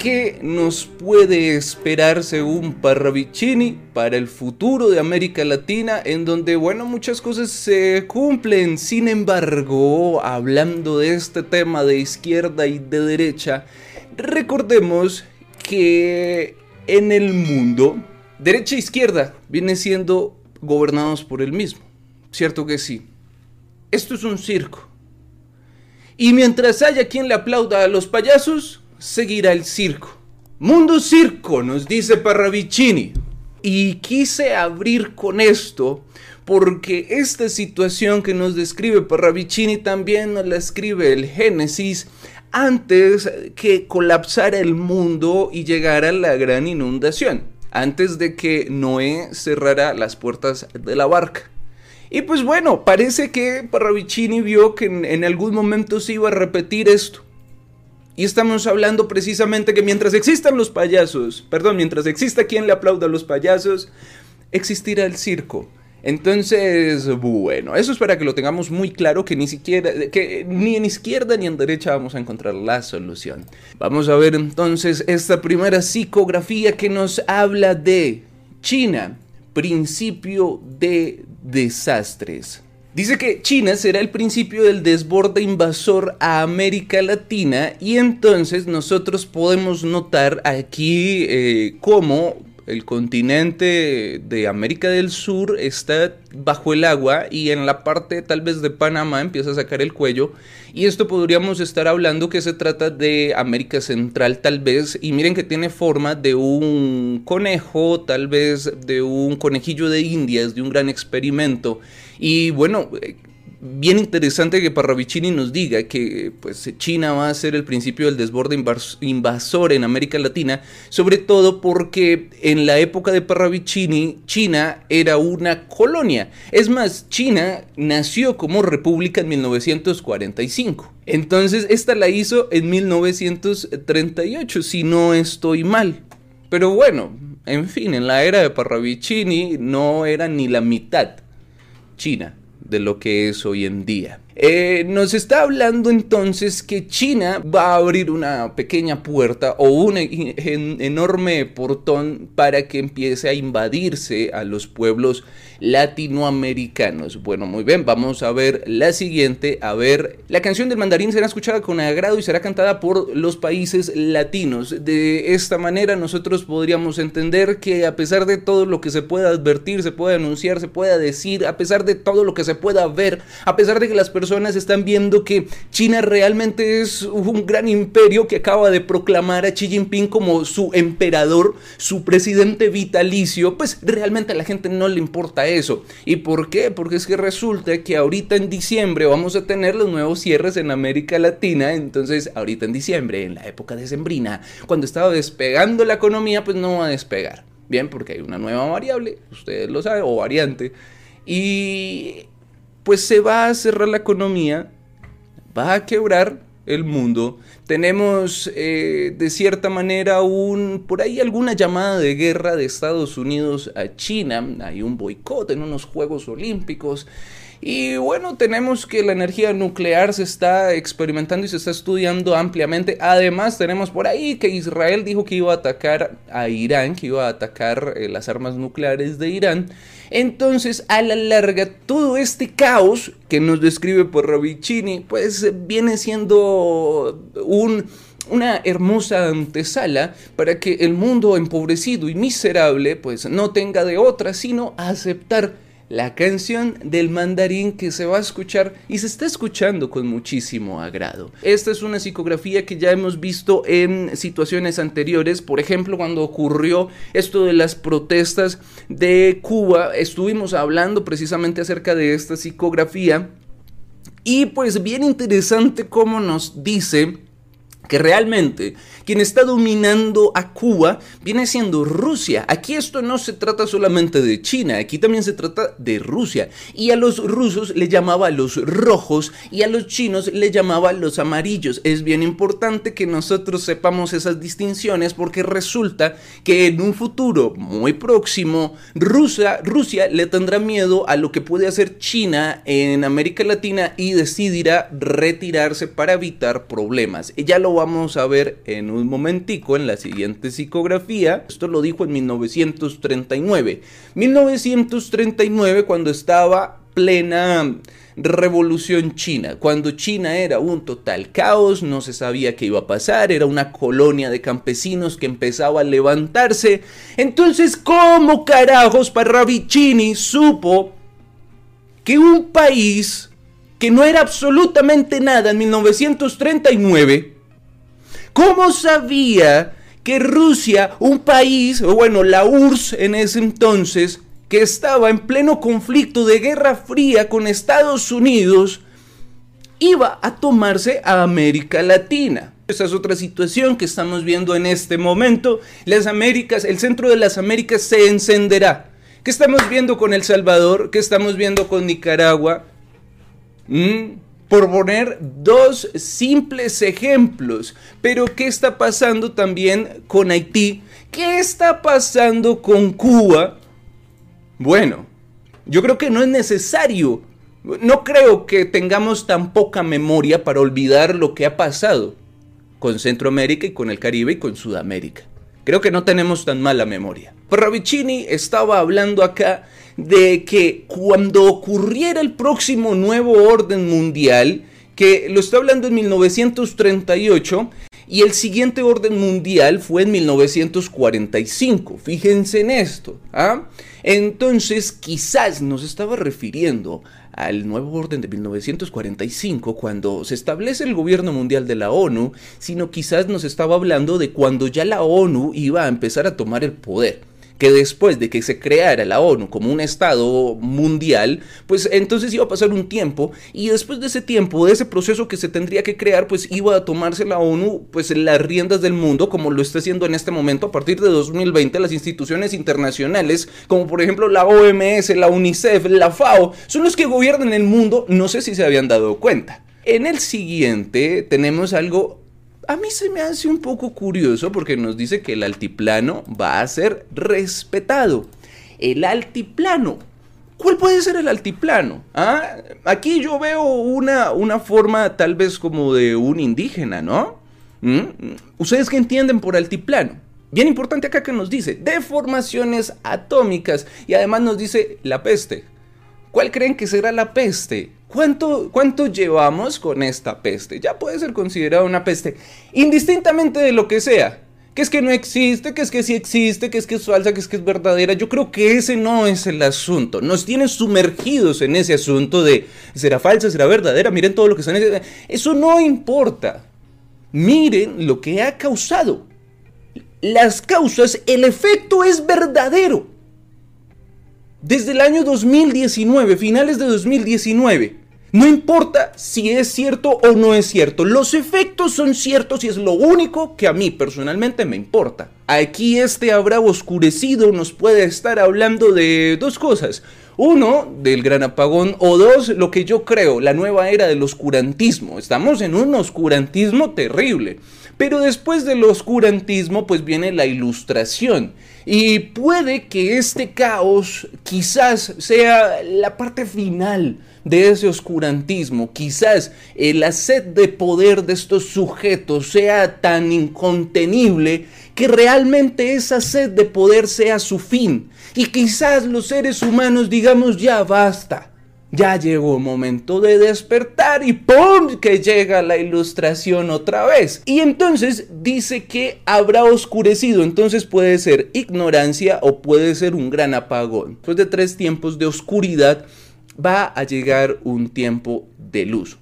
¿Qué nos puede esperar según Parravicini para el futuro de América Latina en donde, bueno, muchas cosas se cumplen? Sin embargo, hablando de este tema de izquierda y de derecha, recordemos que en el mundo, derecha e izquierda vienen siendo gobernados por el mismo. ¿Cierto que sí? Esto es un circo. Y mientras haya quien le aplauda a los payasos, seguirá el circo. Mundo circo, nos dice Parravicini. Y quise abrir con esto porque esta situación que nos describe Parravicini también nos la escribe el Génesis antes que colapsara el mundo y llegara la gran inundación, antes de que Noé cerrara las puertas de la barca. Y pues bueno, parece que Parravicini vio que en, en algún momento se iba a repetir esto. Y estamos hablando precisamente que mientras existan los payasos, perdón, mientras exista quien le aplauda a los payasos, existirá el circo. Entonces, bueno, eso es para que lo tengamos muy claro que ni siquiera, que ni en izquierda ni en derecha vamos a encontrar la solución. Vamos a ver entonces esta primera psicografía que nos habla de China, principio de desastres. Dice que China será el principio del desborde invasor a América Latina y entonces nosotros podemos notar aquí eh, cómo el continente de América del Sur está bajo el agua y en la parte tal vez de Panamá empieza a sacar el cuello. Y esto podríamos estar hablando que se trata de América Central tal vez. Y miren que tiene forma de un conejo, tal vez de un conejillo de indias, de un gran experimento. Y bueno, eh, bien interesante que Parravicini nos diga que pues, China va a ser el principio del desborde invasor en América Latina, sobre todo porque en la época de Parravicini China era una colonia. Es más, China nació como república en 1945. Entonces, esta la hizo en 1938, si no estoy mal. Pero bueno, en fin, en la era de Parravicini no era ni la mitad China de lo que es hoy en día. Eh, nos está hablando entonces que China va a abrir una pequeña puerta o un enorme portón para que empiece a invadirse a los pueblos latinoamericanos. Bueno, muy bien, vamos a ver la siguiente. A ver, la canción del mandarín será escuchada con agrado y será cantada por los países latinos. De esta manera nosotros podríamos entender que a pesar de todo lo que se pueda advertir, se pueda anunciar, se pueda decir, a pesar de todo lo que se pueda ver, a pesar de que las personas están viendo que China realmente es un gran imperio que acaba de proclamar a Xi Jinping como su emperador, su presidente vitalicio, pues realmente a la gente no le importa eso. ¿Y por qué? Porque es que resulta que ahorita en diciembre vamos a tener los nuevos cierres en América Latina, entonces ahorita en diciembre, en la época de Sembrina, cuando estaba despegando la economía, pues no va a despegar. Bien, porque hay una nueva variable, ustedes lo saben, o variante. Y pues se va a cerrar la economía, va a quebrar el mundo. Tenemos eh, de cierta manera un por ahí alguna llamada de guerra de Estados Unidos a China, hay un boicot en unos Juegos Olímpicos. Y bueno, tenemos que la energía nuclear se está experimentando y se está estudiando ampliamente. Además, tenemos por ahí que Israel dijo que iba a atacar a Irán, que iba a atacar eh, las armas nucleares de Irán. Entonces, a la larga, todo este caos que nos describe por Ravicini, pues viene siendo un una hermosa antesala para que el mundo empobrecido y miserable pues no tenga de otra sino aceptar la canción del mandarín que se va a escuchar y se está escuchando con muchísimo agrado. Esta es una psicografía que ya hemos visto en situaciones anteriores, por ejemplo cuando ocurrió esto de las protestas de Cuba, estuvimos hablando precisamente acerca de esta psicografía y pues bien interesante cómo nos dice que realmente quien está dominando a Cuba viene siendo Rusia. Aquí esto no se trata solamente de China, aquí también se trata de Rusia. Y a los rusos le llamaba los rojos y a los chinos le llamaba los amarillos. Es bien importante que nosotros sepamos esas distinciones porque resulta que en un futuro muy próximo Rusia, le tendrá miedo a lo que puede hacer China en América Latina y decidirá retirarse para evitar problemas. Ya lo vamos a ver en un momentico en la siguiente psicografía. Esto lo dijo en 1939. 1939 cuando estaba plena revolución china, cuando China era un total caos, no se sabía qué iba a pasar, era una colonia de campesinos que empezaba a levantarse. Entonces, ¿cómo carajos Parravicini supo que un país que no era absolutamente nada en 1939, ¿cómo sabía que Rusia, un país, o bueno, la URSS en ese entonces, que estaba en pleno conflicto de guerra fría con Estados Unidos, iba a tomarse a América Latina. Esa es otra situación que estamos viendo en este momento. Las Américas, el centro de las Américas se encenderá. ¿Qué estamos viendo con El Salvador? ¿Qué estamos viendo con Nicaragua? ¿Mm? Por poner dos simples ejemplos. Pero ¿qué está pasando también con Haití? ¿Qué está pasando con Cuba? Bueno, yo creo que no es necesario. No creo que tengamos tan poca memoria para olvidar lo que ha pasado con Centroamérica y con el Caribe y con Sudamérica. Creo que no tenemos tan mala memoria. Ravicini estaba hablando acá de que cuando ocurriera el próximo nuevo orden mundial, que lo está hablando en 1938, y el siguiente orden mundial fue en 1945. Fíjense en esto. ¿ah? Entonces, quizás nos estaba refiriendo al nuevo orden de 1945, cuando se establece el gobierno mundial de la ONU, sino quizás nos estaba hablando de cuando ya la ONU iba a empezar a tomar el poder que después de que se creara la ONU como un Estado mundial, pues entonces iba a pasar un tiempo y después de ese tiempo, de ese proceso que se tendría que crear, pues iba a tomarse la ONU pues en las riendas del mundo como lo está haciendo en este momento a partir de 2020 las instituciones internacionales como por ejemplo la OMS, la UNICEF, la FAO, son los que gobiernan el mundo, no sé si se habían dado cuenta. En el siguiente tenemos algo a mí se me hace un poco curioso porque nos dice que el altiplano va a ser respetado. El altiplano. ¿Cuál puede ser el altiplano? ¿Ah? Aquí yo veo una, una forma tal vez como de un indígena, ¿no? ¿Mm? ¿Ustedes qué entienden por altiplano? Bien importante acá que nos dice deformaciones atómicas y además nos dice la peste. ¿Cuál creen que será la peste? ¿Cuánto, ¿Cuánto llevamos con esta peste? Ya puede ser considerada una peste, indistintamente de lo que sea. Que es que no existe, que es que sí existe, que es que es falsa, que es que es verdadera. Yo creo que ese no es el asunto. Nos tienen sumergidos en ese asunto de será falsa, será verdadera. Miren todo lo que están. Eso no importa. Miren lo que ha causado. Las causas, el efecto es verdadero. Desde el año 2019, finales de 2019. No importa si es cierto o no es cierto, los efectos son ciertos y es lo único que a mí personalmente me importa. Aquí este habrá oscurecido nos puede estar hablando de dos cosas. Uno, del gran apagón, o dos, lo que yo creo, la nueva era del oscurantismo. Estamos en un oscurantismo terrible. Pero después del oscurantismo, pues viene la ilustración. Y puede que este caos quizás sea la parte final de ese oscurantismo. Quizás la sed de poder de estos sujetos sea tan incontenible que realmente esa sed de poder sea su fin. Y quizás los seres humanos digamos ya basta. Ya llegó el momento de despertar y ¡pum! que llega la ilustración otra vez. Y entonces dice que habrá oscurecido, entonces puede ser ignorancia o puede ser un gran apagón. Después de tres tiempos de oscuridad va a llegar un tiempo de luz.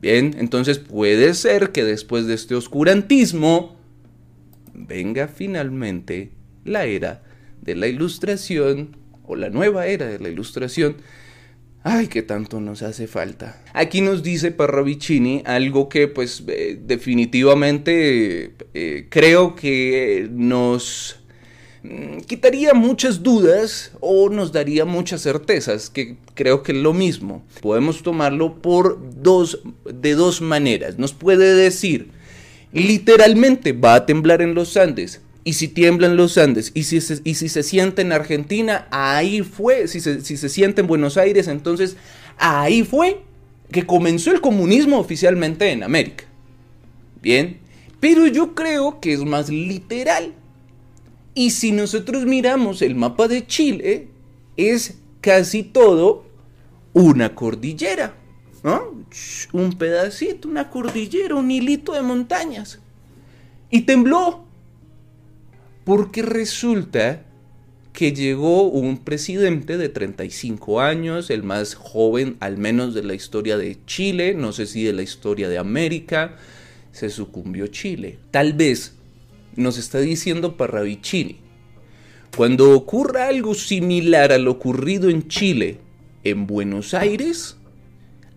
Bien, entonces puede ser que después de este oscurantismo venga finalmente la era de la ilustración o la nueva era de la ilustración Ay, qué tanto nos hace falta. Aquí nos dice Parravicini algo que pues eh, definitivamente eh, creo que nos quitaría muchas dudas o nos daría muchas certezas, que creo que es lo mismo. Podemos tomarlo por dos, de dos maneras. Nos puede decir, literalmente va a temblar en los Andes, y si tiemblan los Andes, y si se, y si se siente en Argentina, ahí fue, si se, si se siente en Buenos Aires, entonces ahí fue que comenzó el comunismo oficialmente en América. Bien, Pero yo creo que es más literal. Y si nosotros miramos el mapa de Chile, es casi todo una cordillera. ¿no? Un pedacito, una cordillera, un hilito de montañas. Y tembló. Porque resulta que llegó un presidente de 35 años, el más joven al menos de la historia de Chile, no sé si de la historia de América, se sucumbió Chile. Tal vez nos está diciendo Parravicini, cuando ocurra algo similar a lo ocurrido en Chile, en Buenos Aires,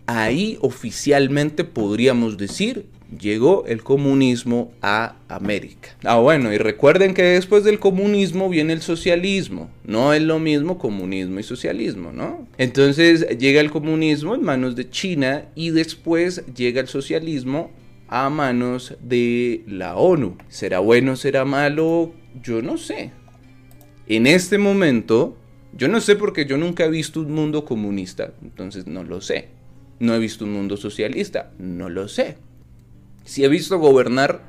ahí oficialmente podríamos decir llegó el comunismo a América. Ah, bueno, y recuerden que después del comunismo viene el socialismo. No es lo mismo comunismo y socialismo, ¿no? Entonces llega el comunismo en manos de China y después llega el socialismo a manos de la ONU. ¿Será bueno, será malo? Yo no sé. En este momento, yo no sé porque yo nunca he visto un mundo comunista, entonces no lo sé. No he visto un mundo socialista, no lo sé. Si he visto gobernar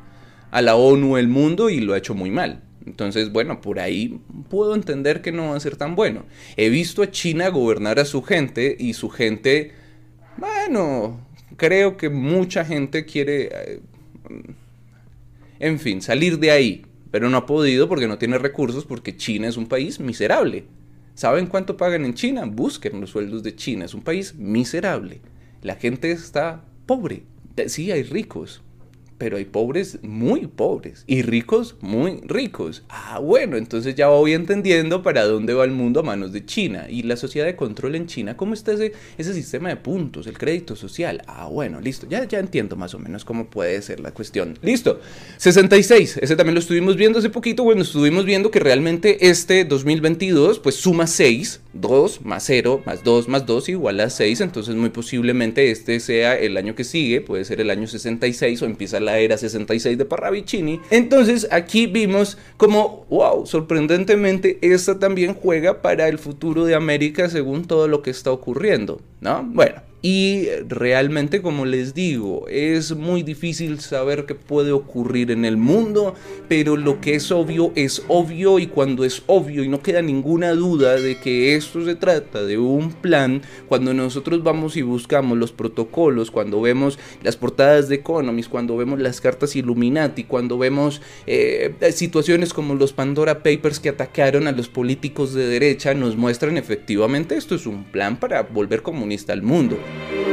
a la ONU el mundo y lo ha hecho muy mal. Entonces, bueno, por ahí puedo entender que no va a ser tan bueno. He visto a China gobernar a su gente y su gente, bueno, creo que mucha gente quiere, eh, en fin, salir de ahí, pero no ha podido porque no tiene recursos porque China es un país miserable. ¿Saben cuánto pagan en China? Busquen los sueldos de China. Es un país miserable. La gente está pobre. Sí, hay ricos, pero hay pobres muy pobres y ricos muy ricos. Ah, bueno, entonces ya voy entendiendo para dónde va el mundo a manos de China. Y la sociedad de control en China, ¿cómo está ese, ese sistema de puntos, el crédito social? Ah, bueno, listo, ya, ya entiendo más o menos cómo puede ser la cuestión. Listo, 66, ese también lo estuvimos viendo hace poquito, bueno, estuvimos viendo que realmente este 2022 pues suma 6, 2 más 0 más 2 más 2 igual a 6, entonces muy posiblemente este sea el año que sigue, puede ser el año 66 o empieza la era 66 de Parravicini. Entonces aquí vimos como, wow, sorprendentemente esta también juega para el futuro de América según todo lo que está ocurriendo, ¿no? Bueno, y realmente, como les digo, es muy difícil saber qué puede ocurrir en el mundo, pero lo que es obvio es obvio y cuando es obvio y no queda ninguna duda de que esto se trata de un plan, cuando nosotros vamos y buscamos los protocolos, cuando vemos las portadas de Economist, cuando vemos las cartas Illuminati, cuando vemos eh, situaciones como los Pandora Papers que atacaron a los políticos de derecha, nos muestran efectivamente esto es un plan para volver comunista al mundo. Thank you.